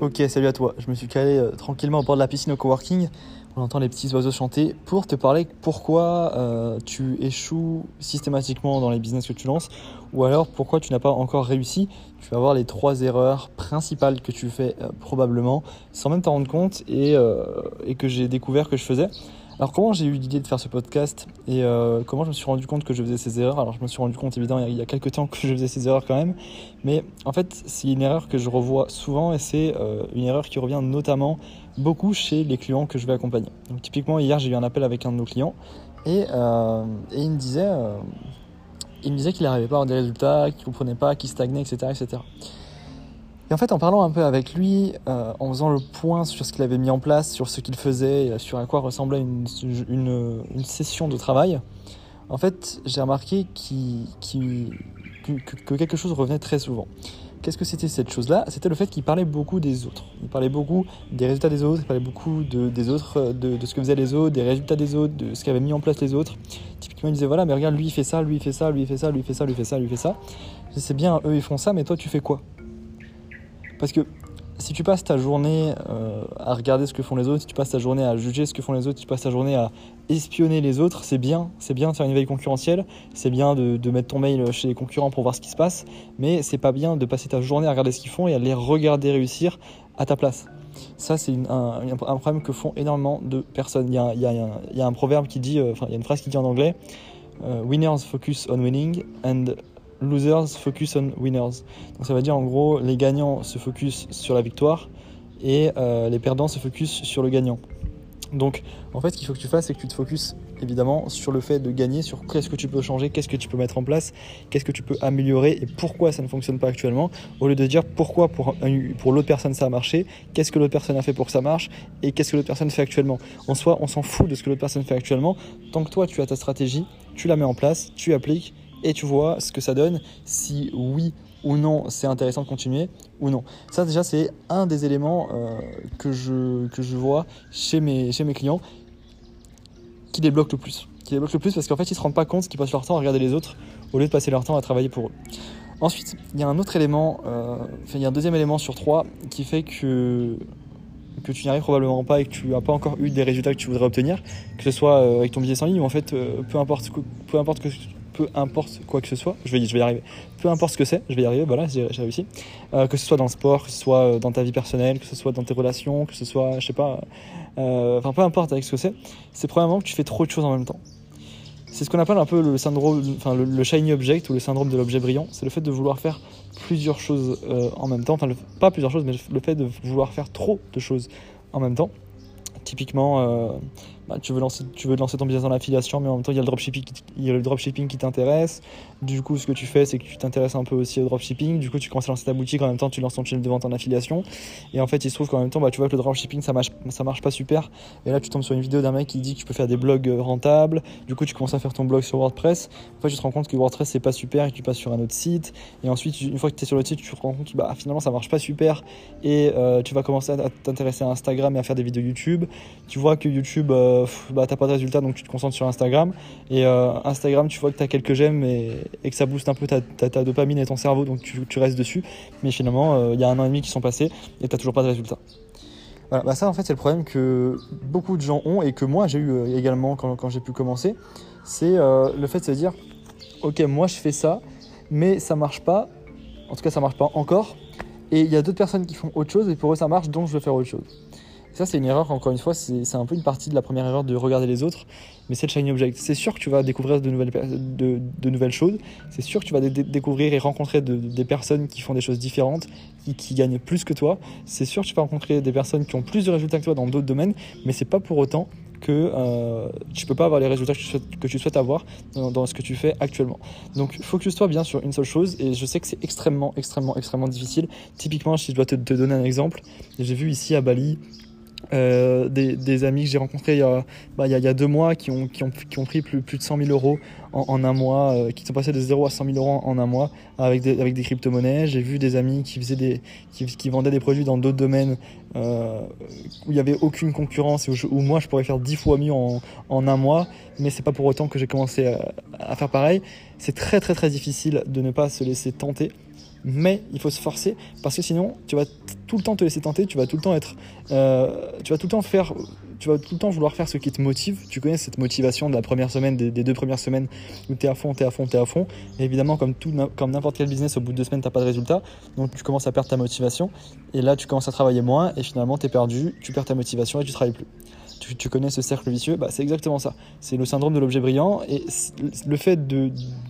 Ok, salut à toi. Je me suis calé euh, tranquillement au bord de la piscine au coworking. On entend les petits oiseaux chanter pour te parler pourquoi euh, tu échoues systématiquement dans les business que tu lances ou alors pourquoi tu n'as pas encore réussi. Tu vas voir les trois erreurs principales que tu fais euh, probablement sans même t'en rendre compte et, et que j'ai découvert que je faisais. Alors comment j'ai eu l'idée de faire ce podcast et euh, comment je me suis rendu compte que je faisais ces erreurs? Alors je me suis rendu compte évidemment il y a quelques temps que je faisais ces erreurs quand même, mais en fait c'est une erreur que je revois souvent et c'est euh, une erreur qui revient notamment beaucoup chez les clients que je vais accompagner. Donc typiquement hier j'ai eu un appel avec un de nos clients et, euh, il me disait, il me disait qu'il n'arrivait pas à avoir des résultats, qu'il comprenait pas, qu'il stagnait, etc., etc. Et en fait, en parlant un peu avec lui, euh, en faisant le point sur ce qu'il avait mis en place, sur ce qu'il faisait, euh, sur à quoi ressemblait une, une, session de travail, en fait, j'ai remarqué que, que, quelque chose revenait très souvent. Qu'est-ce que c'était cette chose-là? C'était le fait qu'il parlait beaucoup des autres. Il parlait beaucoup des résultats des autres, il parlait beaucoup de, des autres, de, de ce que faisaient les autres, des résultats des autres, de ce qu'avaient mis en place les autres. Typiquement, il disait voilà, mais regarde, lui il fait ça, lui il fait ça, lui il fait ça, lui il fait ça, lui il fait ça, lui il fait ça. C'est bien, eux ils font ça, mais toi tu fais quoi? Parce que si tu passes ta journée euh, à regarder ce que font les autres, si tu passes ta journée à juger ce que font les autres, si tu passes ta journée à espionner les autres, c'est bien, c'est bien de faire une veille concurrentielle, c'est bien de, mettre ton mail chez les concurrents pour voir ce qui se passe, mais c'est pas bien de passer ta journée à regarder ce qu'ils font et à les regarder réussir à ta place. Ça, c'est un, problème que font énormément de personnes. Il y a, un proverbe qui dit, euh, enfin, il y a une phrase qui dit en anglais, uh, Winners focus on winning and losers focus on winners. Donc ça veut dire en gros les gagnants se focus sur la victoire et euh, les perdants se focus sur le gagnant. Donc en fait ce qu'il faut que tu fasses c'est que tu te focuses évidemment sur le fait de gagner, sur qu'est-ce que tu peux changer, qu'est-ce que tu peux mettre en place, qu'est-ce que tu peux améliorer et pourquoi ça ne fonctionne pas actuellement, au lieu de dire pourquoi pour, pour l'autre personne ça a marché, qu'est-ce que l'autre personne a fait pour que ça marche et qu'est-ce que l'autre personne fait actuellement. En soi on s'en fout de ce que l'autre personne fait actuellement, tant que toi tu as ta stratégie, tu la mets en place, tu appliques et tu vois ce que ça donne, si oui ou non c'est intéressant de continuer ou non. Ça déjà c'est un des éléments euh, que, je, que je vois chez mes, chez mes clients qui débloquent le plus. Qui débloquent le plus parce qu'en fait ils se rendent pas compte qu'ils passent leur temps à regarder les autres au lieu de passer leur temps à travailler pour eux. Ensuite, il y a un autre élément, euh, il y a un deuxième élément sur trois qui fait que que tu n'y arrives probablement pas et que tu n'as pas encore eu des résultats que tu voudrais obtenir, que ce soit euh, avec ton business en ligne ou en fait peu importe peu importe que peu importe quoi que ce soit, je vais, y arriver, peu importe ce que c'est, je vais y arriver, voilà, j'ai réussi. Euh, que ce soit dans le sport, que ce soit euh, dans ta vie personnelle, que ce soit dans tes relations, que ce soit, je sais pas, euh, enfin peu importe avec ce que c'est, c'est probablement que tu fais trop de choses en même temps. C'est ce qu'on appelle un peu le syndrome, enfin le, shiny object ou le syndrome de l'objet brillant. C'est le fait de vouloir faire plusieurs choses en même temps, enfin pas plusieurs choses, mais le fait de vouloir faire trop de choses en même temps. Typiquement, bah, tu, veux lancer, tu veux lancer ton business dans l'affiliation, mais en même temps, il y a le dropshipping, il y a le dropshipping qui t'intéresse. Du coup, ce que tu fais, c'est que tu t'intéresses un peu aussi au dropshipping. Du coup, tu commences à lancer ta boutique, en même temps, tu lances ton channel de vente en affiliation. Et en fait, il se trouve qu'en même temps, bah, tu vois que le dropshipping, ça marche, ça marche pas super. Et là, tu tombes sur une vidéo d'un mec qui dit que tu peux faire des blogs rentables. Du coup, tu commences à faire ton blog sur WordPress. En fait, tu te rends compte que WordPress, c'est pas super et que tu passes sur un autre site. Et ensuite, une fois que tu es sur le site, tu te rends compte que bah, finalement, ça marche pas super. Et euh, tu vas commencer à t'intéresser à Instagram et à faire des vidéos YouTube. Tu vois que YouTube, euh, bah, t'as pas de résultats, donc tu te concentres sur Instagram. Et euh, Instagram, tu vois que tu as quelques j'aime et, que ça booste un peu ta, dopamine et ton cerveau, donc tu, restes dessus. Mais finalement, il euh, y a un an et demi qui sont passés et tu toujours pas de résultats. Voilà, bah ça en fait c'est le problème que beaucoup de gens ont et que moi j'ai eu euh, également quand, quand j'ai pu commencer. C'est le fait de se dire, ok moi je fais ça, mais ça marche pas. En tout cas ça marche pas encore. Et il y a d'autres personnes qui font autre chose et pour eux ça marche, donc je vais faire autre chose. Ça, c'est une erreur, encore une fois, c'est un peu une partie de la première erreur de regarder les autres, mais c'est le shiny object. C'est sûr que tu vas découvrir de nouvelles, choses, c'est sûr que tu vas dé découvrir et rencontrer de, des personnes qui font des choses différentes, qui, qui gagnent plus que toi. C'est sûr que tu vas rencontrer des personnes qui ont plus de résultats que toi dans d'autres domaines, mais c'est pas pour autant que euh, tu peux pas avoir les résultats que tu souhaites, avoir dans, ce que tu fais actuellement. Donc focus-toi bien sur une seule chose et je sais que c'est extrêmement, extrêmement, extrêmement difficile. Typiquement, si je dois te donner un exemple, j'ai vu ici à Bali euh, des, amis que j'ai rencontrés il y, a, bah, deux mois qui ont, pris plus, de 100 000 euros en, un mois, euh, qui sont passés de 0 à 100 000 euros en, un mois avec des, crypto-monnaies. J'ai vu des amis qui, vendaient des produits dans d'autres domaines euh, où il n'y avait aucune concurrence et où, moi je pourrais faire 10 fois mieux en, en un mois, mais c'est pas pour autant que j'ai commencé à, à, faire pareil. C'est très très très difficile de ne pas se laisser tenter mais il faut se forcer parce que sinon tu vas tout le temps te laisser tenter, tu vas tout le temps être, euh, tu vas tout le temps faire, tu vas tout le temps vouloir faire ce qui te motive. Tu connais cette motivation de la première semaine, des, deux premières semaines où tu es à fond, tu es à fond, tu es à fond. Et évidemment, comme, tout, comme n'importe quel business, au bout de deux semaines, tu pas de résultat. Donc tu commences à perdre ta motivation. Et là, tu commences à travailler moins et finalement, perdu, tu perds ta motivation et tu travailles plus tu, connais ce cercle vicieux, bah, c'est exactement ça. C'est le syndrome de l'objet brillant et le fait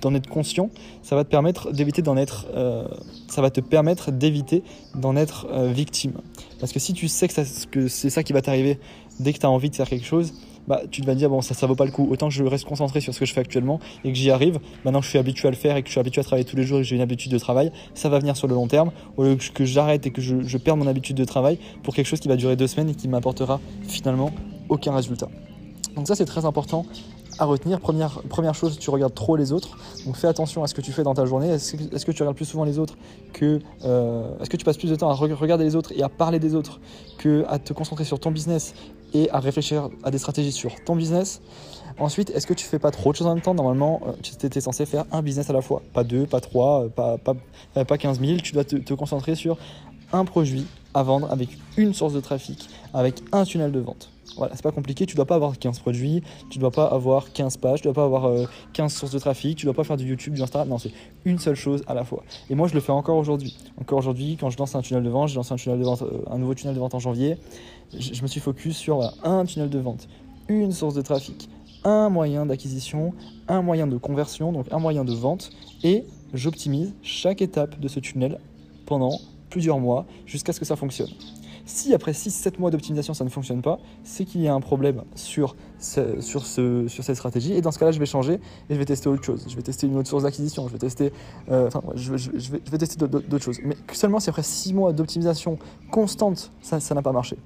d'en être conscient, ça va te permettre d'éviter d'en être, euh, ça va te permettre d'éviter d'en être euh, victime. Parce que si tu sais que, c'est ça qui va t'arriver dès que tu as envie de faire quelque chose, bah, tu te vas dire bon ça ça vaut pas le coup autant je reste concentré sur ce que je fais actuellement et que j'y arrive maintenant que je suis habitué à le faire et que je suis habitué à travailler tous les jours et que j'ai une habitude de travail ça va venir sur le long terme au lieu que j'arrête et que je, je perde mon habitude de travail pour quelque chose qui va durer deux semaines et qui m'apportera finalement aucun résultat. Donc ça c'est très important à retenir. Première, première chose, tu regardes trop les autres. Donc fais attention à ce que tu fais dans ta journée. Est-ce que, tu regardes plus souvent les autres que... Euh, est-ce que tu passes plus de temps à regarder les autres et à parler des autres que à te concentrer sur ton business et à réfléchir à des stratégies sur ton business? Ensuite, est-ce que tu fais pas trop de choses en même temps? Normalement, euh, tu étais censé faire un business à la fois. Pas deux, pas trois, euh, pas, pas, pas 15 000. Tu dois te concentrer sur un produit à vendre avec une source de trafic, avec un tunnel de vente. Voilà, c'est pas compliqué, tu dois pas avoir 15 produits, tu dois pas avoir 15 pages, tu dois pas avoir 15 euh, sources de trafic, tu dois pas faire du YouTube, du Instagram, non, c'est une seule chose à la fois. Et moi, je le fais encore aujourd'hui. Encore aujourd'hui, quand je lance un tunnel de vente, je lance un, tunnel de vente, euh, un nouveau tunnel de vente en janvier, je, me suis focus sur un tunnel de vente, une source de trafic, un moyen d'acquisition, un moyen de conversion, donc un moyen de vente, et j'optimise chaque étape de ce tunnel pendant plusieurs mois jusqu'à ce que ça fonctionne. Si après 6-7 mois d'optimisation ça ne fonctionne pas, c'est qu'il y a un problème sur, sur, ce, sur cette stratégie. Et dans ce cas-là, je vais changer et je vais tester autre chose. Je vais tester une autre source d'acquisition, je vais tester, euh, enfin, je, vais, je, vais, tester d'autres choses. Mais seulement si après 6 mois d'optimisation constante, ça n'a pas marché.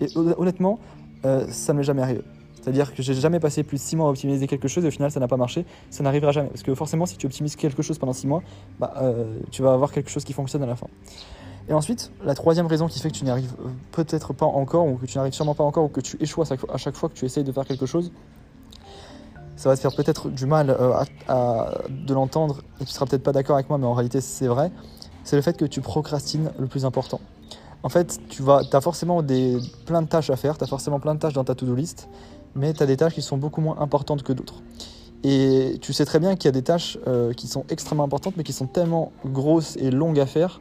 Et honnêtement, euh, ça ne m'est jamais arrivé. C'est-à-dire que j'ai jamais passé plus de 6 mois à optimiser quelque chose et au final ça n'a pas marché. Ça n'arrivera jamais. Parce que forcément, si tu optimises quelque chose pendant 6 mois, bah, euh, tu vas avoir quelque chose qui fonctionne à la fin. Et ensuite, la troisième raison qui fait que tu n'y arrives euh, peut-être pas encore, ou que tu n'arrives sûrement pas encore, ou que tu échoues à chaque fois que tu essayes de faire quelque chose, ça va te faire peut-être du mal euh, à, de l'entendre, et tu seras peut-être pas d'accord avec moi, mais en réalité c'est vrai, c'est le fait que tu procrastines le plus important. En fait, tu as forcément des, plein de tâches à faire, tu as forcément plein de tâches dans ta to-do list, mais tu as des tâches qui sont beaucoup moins importantes que d'autres. Et tu sais très bien qu'il y a des tâches euh, qui sont extrêmement importantes, mais qui sont tellement grosses et longues à faire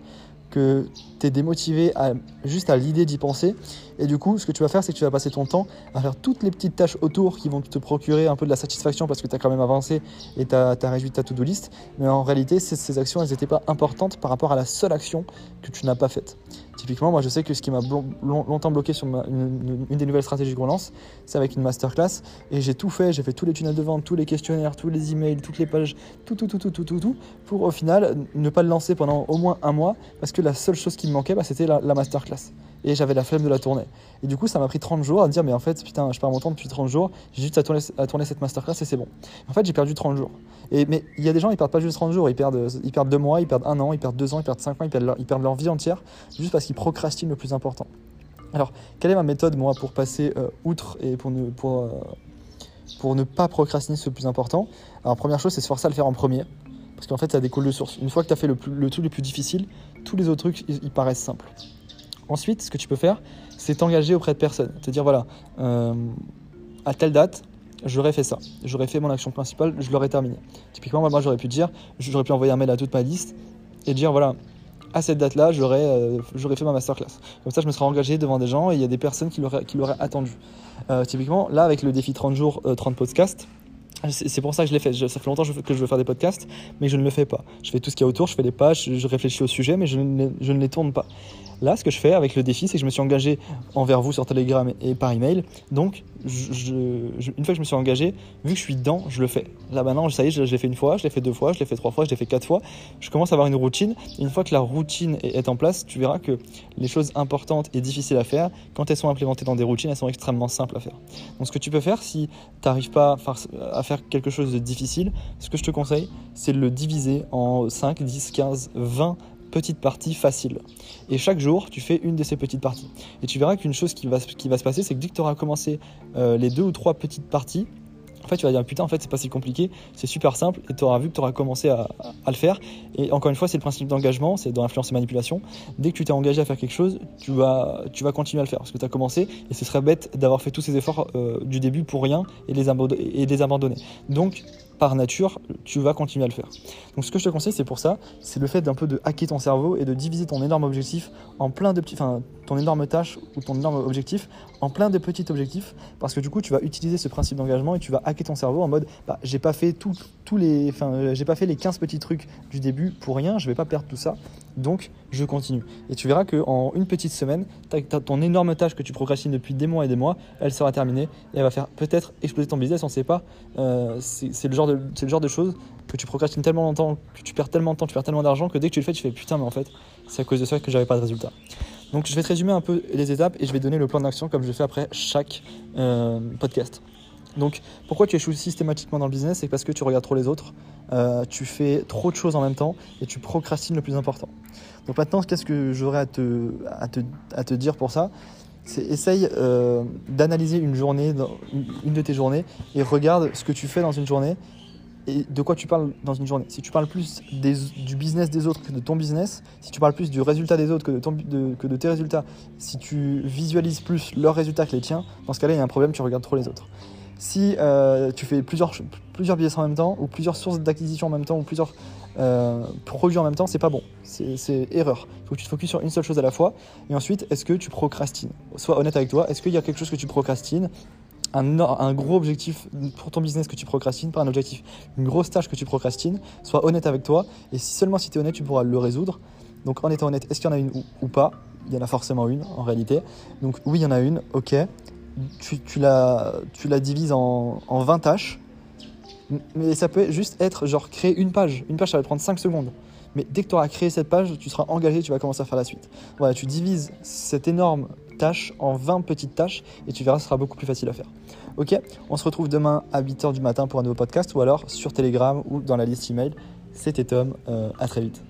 que tu es démotivé à, juste à l'idée d'y penser. Et du coup, ce que tu vas faire, c'est que tu vas passer ton temps à faire toutes les petites tâches autour qui vont te procurer un peu de la satisfaction parce que tu as quand même avancé et tu as, réduit ta to-do list. Mais en réalité, ces, actions, elles n'étaient pas importantes par rapport à la seule action que tu n'as pas faite. Typiquement, moi je sais que ce qui m'a longtemps bloqué sur une, des nouvelles stratégies que lance, c'est avec une masterclass. Et j'ai tout fait, j'ai fait tous les tunnels de vente, tous les questionnaires, tous les emails, toutes les pages, tout, tout, tout, tout, tout, tout, tout, pour au final ne pas le lancer pendant au moins un mois, parce que la seule chose qui me manquait, bah, c'était la, la masterclass et j'avais la flemme de la tourner. Et du coup, ça m'a pris 30 jours à dire, mais en fait, putain, je perds mon temps depuis 30 jours, j'ai juste à tourner, à tourner cette masterclass et c'est bon. En fait, j'ai perdu 30 jours. Et, mais il y a des gens, ils perdent pas juste 30 jours, ils perdent, ils perdent 2 mois, ils perdent 1 an, ils perdent 2 ans, ils perdent 5 ans, ils perdent leur, ils perdent leur vie entière, juste parce qu'ils procrastinent le plus important. Alors, quelle est ma méthode, moi, pour passer euh, outre et pour ne, pour, euh, pour ne pas procrastiner ce plus important? Alors, première chose, c'est se forcer à le faire en premier. Parce qu'en fait, ça découle de source. Une fois que tu as fait le, le, truc le plus difficile, tous les autres trucs, ils paraissent simples. Ensuite, ce que tu peux faire, c'est t'engager auprès de personnes. Te dire, voilà, euh, à telle date, j'aurais fait ça. J'aurais fait mon action principale, je l'aurais terminé. Typiquement, moi, j'aurais pu dire, j'aurais pu envoyer un mail à toute ma liste et dire, voilà, à cette date-là, j'aurais euh, fait ma masterclass. Comme ça, je me serais engagé devant des gens et il y a des personnes qui l'auraient attendu. Euh, typiquement, là, avec le défi 30 jours, 30 podcasts, c'est pour ça que je l'ai fait. ça fait longtemps que je veux faire des podcasts, mais je ne le fais pas. Je fais tout ce qu'il y a autour, je fais les pages, je réfléchis au sujet, mais je ne, je ne les tourne pas. Là, ce que je fais avec le défi, c'est que je me suis engagé envers vous sur Telegram et par email. Donc, une fois que je me suis engagé, vu que je suis dedans, je le fais. Là maintenant, ça y est, je l'ai fait une fois, je l'ai fait deux fois, je l'ai fait trois fois, je l'ai fait quatre fois. Je commence à avoir une routine. une fois que la routine est, en place, tu verras que les choses importantes et difficiles à faire, quand elles sont implémentées dans des routines, elles sont extrêmement simples à faire. Donc, ce que tu peux faire, si tu n'arrives pas à faire quelque chose de difficile, ce que je te conseille, c'est de le diviser en 5, 10, 15, 20 petites parties faciles. Et chaque jour, tu fais une de ces petites parties. Et tu verras qu'une chose qui va, qui va se passer, c'est que dès que tu auras commencé euh, les deux ou trois petites parties, En fait, tu vas dire putain, en fait, c'est pas si compliqué, c'est super simple, et tu auras vu que tu auras commencé à, le faire. Et encore une fois, c'est le principe d'engagement, c'est dans l'influence et manipulation. Dès que tu t'es engagé à faire quelque chose, tu vas, tu vas continuer à le faire parce que tu as commencé, et ce serait bête d'avoir fait tous ces efforts euh, du début pour rien et les, et les abandonner. Donc, par nature, tu vas continuer à le faire. Donc ce que je te conseille, c'est pour ça, c'est le fait d'un peu de hacker ton cerveau et de diviser ton énorme objectif en plein de petits, enfin ton énorme tâche ou ton énorme objectif en plein de petits objectifs, parce que du coup tu vas utiliser ce principe d'engagement et tu vas hacker ton cerveau en mode, bah, j'ai pas fait tous les, enfin j'ai pas fait les 15 petits trucs du début pour rien, je vais pas perdre tout ça, donc je continue. Et tu verras qu'en une petite semaine, ton énorme tâche que tu procrastines depuis des mois et des mois, elle sera terminée et elle va faire peut-être exploser ton business, on sait pas. Euh, c'est le genre le de choses que tu procrastines tellement longtemps, que tu perds tellement de temps, tu perds tellement d'argent que dès que tu le fais, tu fais putain, mais en fait, c'est à cause de ça que j'avais pas de résultat. Donc je vais te résumer un peu les étapes et je vais donner le plan d'action comme je fais après chaque euh, podcast. Donc pourquoi tu échoues systématiquement dans le business C'est parce que tu regardes trop les autres, euh, tu fais trop de choses en même temps et tu procrastines le plus important. Donc maintenant, qu'est-ce que j'aurais à te, dire pour ça? C'est essaye euh, d'analyser une journée, une de tes journées, et regarde ce que tu fais dans une journée et de quoi tu parles dans une journée. Si tu parles plus du business des autres que de ton business, si tu parles plus du résultat des autres que de tes résultats, si tu visualises plus leurs résultats que les tiens, dans ce cas-là, il y a un problème, tu regardes trop les autres. Si euh, tu fais plusieurs, plusieurs business en même temps, ou plusieurs sources d'acquisition en même temps, ou plusieurs euh, produits en même temps, c'est pas bon. C'est erreur. Il faut que tu te focuses sur une seule chose à la fois. Et ensuite, est-ce que tu procrastines? Sois honnête avec toi. Est-ce qu'il y a quelque chose que tu procrastines? Un, un, gros objectif pour ton business que tu procrastines, pas un objectif, une grosse tâche que tu procrastines, sois honnête avec toi. Et seulement si tu es honnête, tu pourras le résoudre. Donc en étant honnête, est-ce qu'il y en a une ou, pas? Il y en a forcément une en réalité. Donc oui, il y en a une, ok. Tu, la, divises en, en 20 tâches mais ça peut juste être genre créer une page. Une page, ça va prendre 5 secondes. Mais dès que tu auras créé cette page, tu seras engagé, tu vas commencer à faire la suite. Voilà, tu divises cette énorme tâche en 20 petites tâches et tu verras, ce sera beaucoup plus facile à faire. Ok, on se retrouve demain à 8h du matin pour un nouveau podcast ou alors sur Telegram ou dans la liste email. C'était Tom, euh, à très vite.